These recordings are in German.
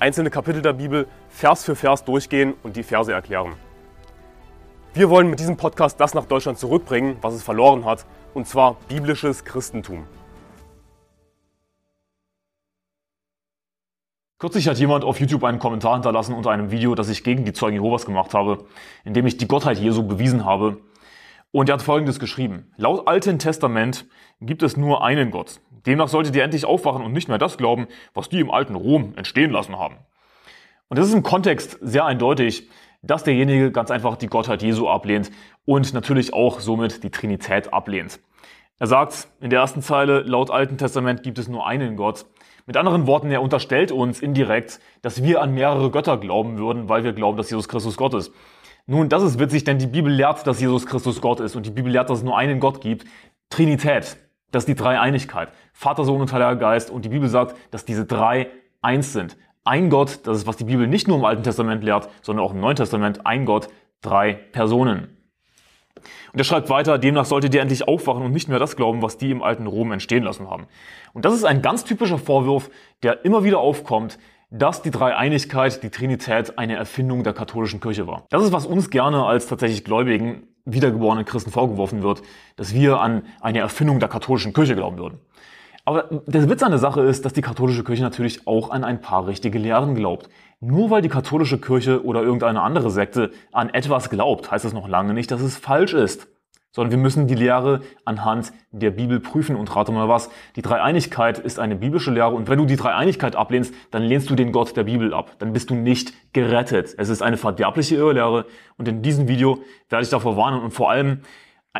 einzelne Kapitel der Bibel Vers für Vers durchgehen und die Verse erklären. Wir wollen mit diesem Podcast das nach Deutschland zurückbringen, was es verloren hat, und zwar biblisches Christentum. Kürzlich hat jemand auf YouTube einen Kommentar hinterlassen unter einem Video, das ich gegen die Zeugen Jehovas gemacht habe, in dem ich die Gottheit Jesu bewiesen habe. Und er hat Folgendes geschrieben. Laut Alten Testament gibt es nur einen Gott. Demnach solltet ihr endlich aufwachen und nicht mehr das glauben, was die im alten Rom entstehen lassen haben. Und das ist im Kontext sehr eindeutig, dass derjenige ganz einfach die Gottheit Jesu ablehnt und natürlich auch somit die Trinität ablehnt. Er sagt in der ersten Zeile, laut Alten Testament gibt es nur einen Gott. Mit anderen Worten, er unterstellt uns indirekt, dass wir an mehrere Götter glauben würden, weil wir glauben, dass Jesus Christus Gott ist. Nun, das ist witzig, denn die Bibel lehrt, dass Jesus Christus Gott ist und die Bibel lehrt, dass es nur einen Gott gibt. Trinität, das ist die Dreieinigkeit. Vater, Sohn und Heiliger Geist. Und die Bibel sagt, dass diese drei eins sind. Ein Gott, das ist, was die Bibel nicht nur im Alten Testament lehrt, sondern auch im Neuen Testament. Ein Gott, drei Personen. Und er schreibt weiter, demnach solltet ihr endlich aufwachen und nicht mehr das glauben, was die im alten Rom entstehen lassen haben. Und das ist ein ganz typischer Vorwurf, der immer wieder aufkommt, dass die Dreieinigkeit, die Trinität eine Erfindung der katholischen Kirche war. Das ist, was uns gerne als tatsächlich Gläubigen wiedergeborenen Christen vorgeworfen wird, dass wir an eine Erfindung der katholischen Kirche glauben würden. Aber der Witz an der Sache ist, dass die katholische Kirche natürlich auch an ein paar richtige Lehren glaubt. Nur weil die katholische Kirche oder irgendeine andere Sekte an etwas glaubt, heißt das noch lange nicht, dass es falsch ist sondern wir müssen die Lehre anhand der Bibel prüfen. Und rate mal was, die Dreieinigkeit ist eine biblische Lehre und wenn du die Dreieinigkeit ablehnst, dann lehnst du den Gott der Bibel ab. Dann bist du nicht gerettet. Es ist eine verderbliche Irrlehre und in diesem Video werde ich davor warnen und vor allem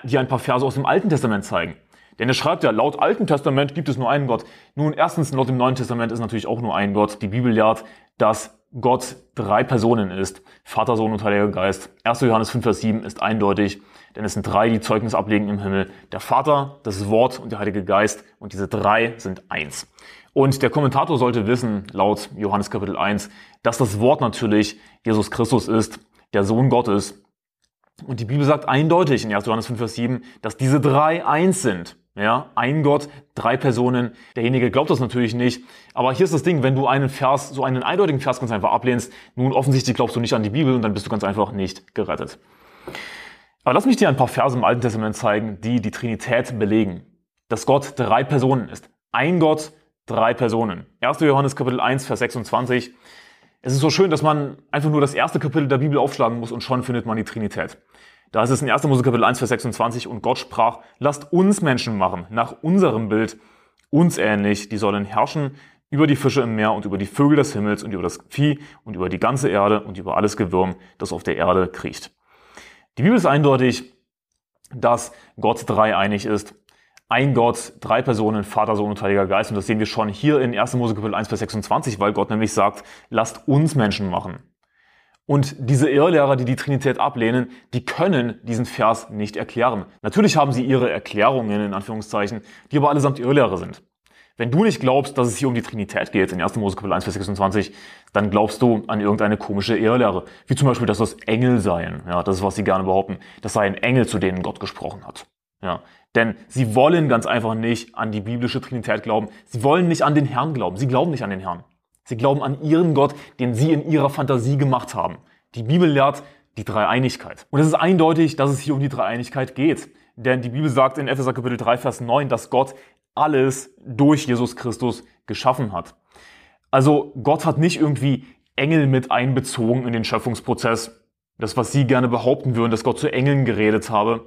dir ein paar Verse aus dem Alten Testament zeigen. Denn er schreibt ja, laut Alten Testament gibt es nur einen Gott. Nun, erstens, laut dem Neuen Testament ist natürlich auch nur ein Gott. Die Bibel lehrt, dass Gott drei Personen ist. Vater, Sohn und Heiliger Geist. 1. Johannes 5, Vers 7 ist eindeutig, denn es sind drei, die Zeugnis ablegen im Himmel. Der Vater, das Wort und der Heilige Geist. Und diese drei sind eins. Und der Kommentator sollte wissen, laut Johannes Kapitel 1, dass das Wort natürlich Jesus Christus ist, der Sohn Gottes. Und die Bibel sagt eindeutig in 1. Johannes 5, Vers 7, dass diese drei eins sind. Ja, ein Gott, drei Personen. Derjenige glaubt das natürlich nicht. Aber hier ist das Ding, wenn du einen Vers, so einen eindeutigen Vers ganz einfach ablehnst, nun offensichtlich glaubst du nicht an die Bibel und dann bist du ganz einfach nicht gerettet. Aber lass mich dir ein paar Verse im Alten Testament zeigen, die die Trinität belegen. Dass Gott drei Personen ist. Ein Gott, drei Personen. 1. Johannes Kapitel 1, Vers 26. Es ist so schön, dass man einfach nur das erste Kapitel der Bibel aufschlagen muss und schon findet man die Trinität. Da ist es in 1. Mose Kapitel 1, Vers 26 und Gott sprach, lasst uns Menschen machen, nach unserem Bild, uns ähnlich, die sollen herrschen über die Fische im Meer und über die Vögel des Himmels und über das Vieh und über die ganze Erde und über alles Gewürm, das auf der Erde kriecht. Die Bibel ist eindeutig, dass Gott dreieinig ist. Ein Gott, drei Personen, Vater, Sohn und Heiliger Geist. Und das sehen wir schon hier in 1. Mose Kapitel 1, Vers 26, weil Gott nämlich sagt, lasst uns Menschen machen. Und diese Irrlehrer, die die Trinität ablehnen, die können diesen Vers nicht erklären. Natürlich haben sie ihre Erklärungen, in Anführungszeichen, die aber allesamt Irrlehrer sind. Wenn du nicht glaubst, dass es hier um die Trinität geht, in 1. Mose Kapitel 1, Vers 26, dann glaubst du an irgendeine komische Irrlehre. Wie zum Beispiel, dass das Engel seien. Ja, das ist, was sie gerne behaupten. Das sei ein Engel, zu denen Gott gesprochen hat. Ja, denn sie wollen ganz einfach nicht an die biblische Trinität glauben. Sie wollen nicht an den Herrn glauben. Sie glauben nicht an den Herrn. Sie glauben an ihren Gott, den sie in ihrer Fantasie gemacht haben. Die Bibel lehrt die Dreieinigkeit. Und es ist eindeutig, dass es hier um die Dreieinigkeit geht. Denn die Bibel sagt in Epheser Kapitel 3, Vers 9, dass Gott alles durch Jesus Christus geschaffen hat. Also Gott hat nicht irgendwie Engel mit einbezogen in den Schöpfungsprozess. Das, was Sie gerne behaupten würden, dass Gott zu Engeln geredet habe.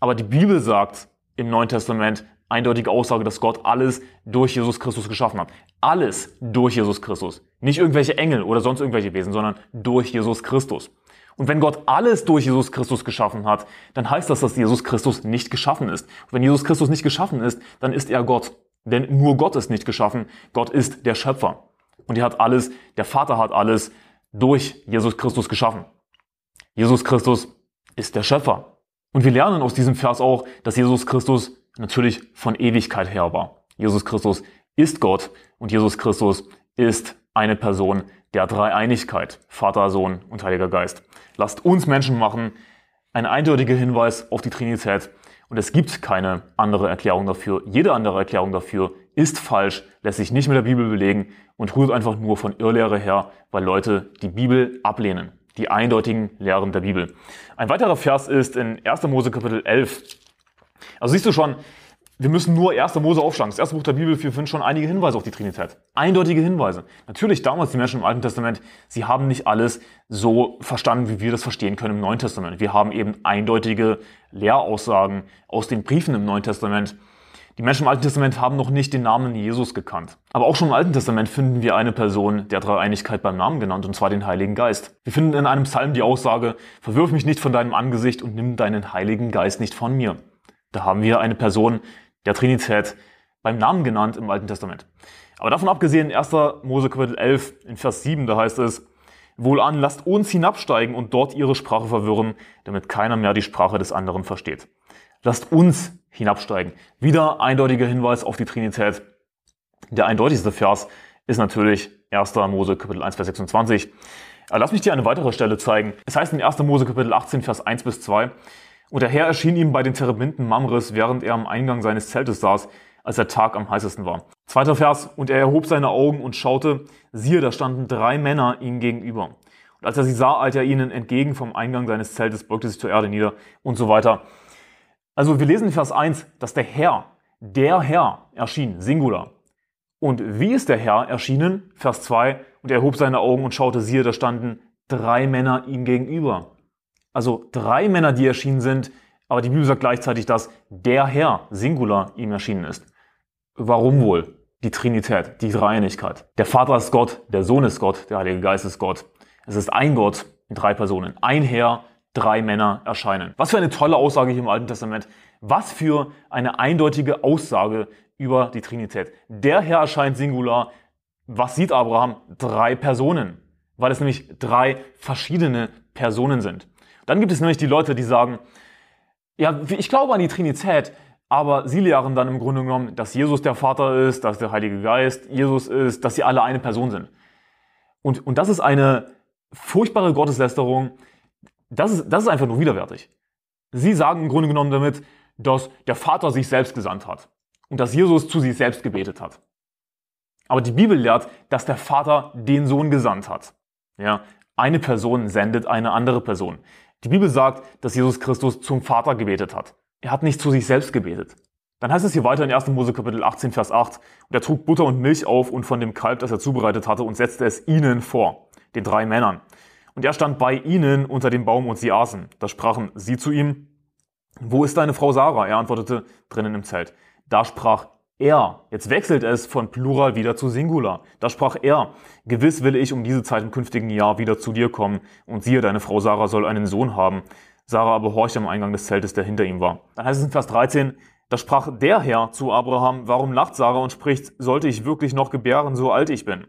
Aber die Bibel sagt im Neuen Testament, eindeutige Aussage, dass Gott alles durch Jesus Christus geschaffen hat. Alles durch Jesus Christus. Nicht irgendwelche Engel oder sonst irgendwelche Wesen, sondern durch Jesus Christus. Und wenn Gott alles durch Jesus Christus geschaffen hat, dann heißt das, dass Jesus Christus nicht geschaffen ist. Und wenn Jesus Christus nicht geschaffen ist, dann ist er Gott. Denn nur Gott ist nicht geschaffen. Gott ist der Schöpfer. Und er hat alles, der Vater hat alles durch Jesus Christus geschaffen. Jesus Christus ist der Schöpfer. Und wir lernen aus diesem Vers auch, dass Jesus Christus natürlich von Ewigkeit her war. Jesus Christus ist Gott und Jesus Christus ist eine Person der Dreieinigkeit, Vater, Sohn und Heiliger Geist. Lasst uns Menschen machen, ein eindeutiger Hinweis auf die Trinität. Und es gibt keine andere Erklärung dafür. Jede andere Erklärung dafür ist falsch, lässt sich nicht mit der Bibel belegen und rührt einfach nur von Irrlehre her, weil Leute die Bibel ablehnen. Die eindeutigen Lehren der Bibel. Ein weiterer Vers ist in 1. Mose Kapitel 11. Also siehst du schon, wir müssen nur 1. Mose aufschlagen. Das erste Buch der Bibel, wir finden schon einige Hinweise auf die Trinität. Eindeutige Hinweise. Natürlich damals die Menschen im Alten Testament, sie haben nicht alles so verstanden, wie wir das verstehen können im Neuen Testament. Wir haben eben eindeutige Lehraussagen aus den Briefen im Neuen Testament. Die Menschen im Alten Testament haben noch nicht den Namen Jesus gekannt. Aber auch schon im Alten Testament finden wir eine Person der Dreieinigkeit beim Namen genannt, und zwar den Heiligen Geist. Wir finden in einem Psalm die Aussage, verwirf mich nicht von deinem Angesicht und nimm deinen Heiligen Geist nicht von mir. Da haben wir eine Person, der Trinität beim Namen genannt im Alten Testament. Aber davon abgesehen, 1. Mose Kapitel 11 in Vers 7, da heißt es, Wohlan, lasst uns hinabsteigen und dort ihre Sprache verwirren, damit keiner mehr die Sprache des anderen versteht. Lasst uns hinabsteigen. Wieder eindeutiger Hinweis auf die Trinität. Der eindeutigste Vers ist natürlich 1. Mose Kapitel 1, Vers 26. Aber lass mich dir eine weitere Stelle zeigen. Es heißt in 1. Mose Kapitel 18, Vers 1 bis 2, und der Herr erschien ihm bei den Terebinten Mamres, während er am Eingang seines Zeltes saß, als der Tag am heißesten war. Zweiter Vers, und er erhob seine Augen und schaute, siehe, da standen drei Männer ihm gegenüber. Und als er sie sah, eilte er ihnen entgegen vom Eingang seines Zeltes, beugte sich zur Erde nieder und so weiter. Also wir lesen in Vers 1, dass der Herr, der Herr erschien, Singular. Und wie ist der Herr erschienen? Vers 2, und er erhob seine Augen und schaute, siehe, da standen drei Männer ihm gegenüber. Also drei Männer, die erschienen sind, aber die Bibel sagt gleichzeitig, dass der Herr, Singular, ihm erschienen ist. Warum wohl? Die Trinität, die Dreieinigkeit. Der Vater ist Gott, der Sohn ist Gott, der Heilige Geist ist Gott. Es ist ein Gott in drei Personen. Ein Herr, drei Männer erscheinen. Was für eine tolle Aussage hier im Alten Testament. Was für eine eindeutige Aussage über die Trinität. Der Herr erscheint Singular. Was sieht Abraham? Drei Personen. Weil es nämlich drei verschiedene Personen sind. Dann gibt es nämlich die Leute, die sagen, ja, ich glaube an die Trinität, aber sie lehren dann im Grunde genommen, dass Jesus der Vater ist, dass der Heilige Geist Jesus ist, dass sie alle eine Person sind. Und, und das ist eine furchtbare Gotteslästerung. Das ist, das ist einfach nur widerwärtig. Sie sagen im Grunde genommen damit, dass der Vater sich selbst gesandt hat und dass Jesus zu sich selbst gebetet hat. Aber die Bibel lehrt, dass der Vater den Sohn gesandt hat. Ja, eine Person sendet eine andere Person. Die Bibel sagt, dass Jesus Christus zum Vater gebetet hat. Er hat nicht zu sich selbst gebetet. Dann heißt es hier weiter in 1. Mose Kapitel 18, Vers 8, und er trug Butter und Milch auf und von dem Kalb, das er zubereitet hatte, und setzte es ihnen vor, den drei Männern. Und er stand bei ihnen unter dem Baum und sie aßen. Da sprachen sie zu ihm, wo ist deine Frau Sarah? Er antwortete, drinnen im Zelt. Da sprach er. Jetzt wechselt es von Plural wieder zu Singular. Da sprach er, gewiss will ich um diese Zeit im künftigen Jahr wieder zu dir kommen. Und siehe, deine Frau Sarah soll einen Sohn haben. Sarah aber horchte am Eingang des Zeltes, der hinter ihm war. Dann heißt es in Vers 13, da sprach der Herr zu Abraham, warum lacht Sarah und spricht, sollte ich wirklich noch gebären, so alt ich bin?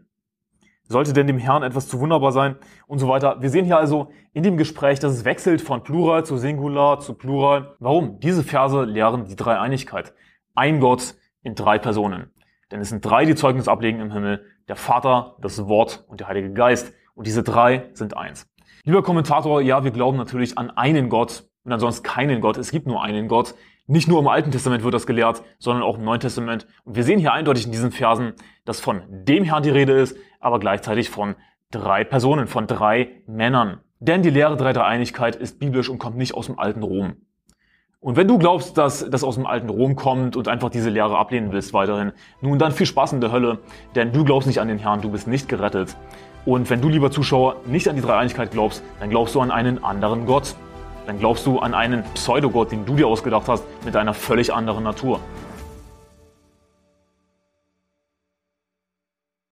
Sollte denn dem Herrn etwas zu wunderbar sein? Und so weiter. Wir sehen hier also in dem Gespräch, dass es wechselt von Plural zu Singular zu Plural. Warum? Diese Verse lehren die Dreieinigkeit. Ein Gott, in drei Personen. Denn es sind drei, die Zeugnis ablegen im Himmel. Der Vater, das Wort und der Heilige Geist. Und diese drei sind eins. Lieber Kommentator, ja, wir glauben natürlich an einen Gott und ansonsten keinen Gott. Es gibt nur einen Gott. Nicht nur im Alten Testament wird das gelehrt, sondern auch im Neuen Testament. Und wir sehen hier eindeutig in diesen Versen, dass von dem Herrn die Rede ist, aber gleichzeitig von drei Personen, von drei Männern. Denn die Lehre der Dreieinigkeit ist biblisch und kommt nicht aus dem alten Rom. Und wenn du glaubst, dass das aus dem alten Rom kommt und einfach diese Lehre ablehnen willst weiterhin, nun dann viel Spaß in der Hölle, denn du glaubst nicht an den Herrn, du bist nicht gerettet. Und wenn du, lieber Zuschauer, nicht an die Dreieinigkeit glaubst, dann glaubst du an einen anderen Gott. Dann glaubst du an einen Pseudogott, den du dir ausgedacht hast, mit einer völlig anderen Natur.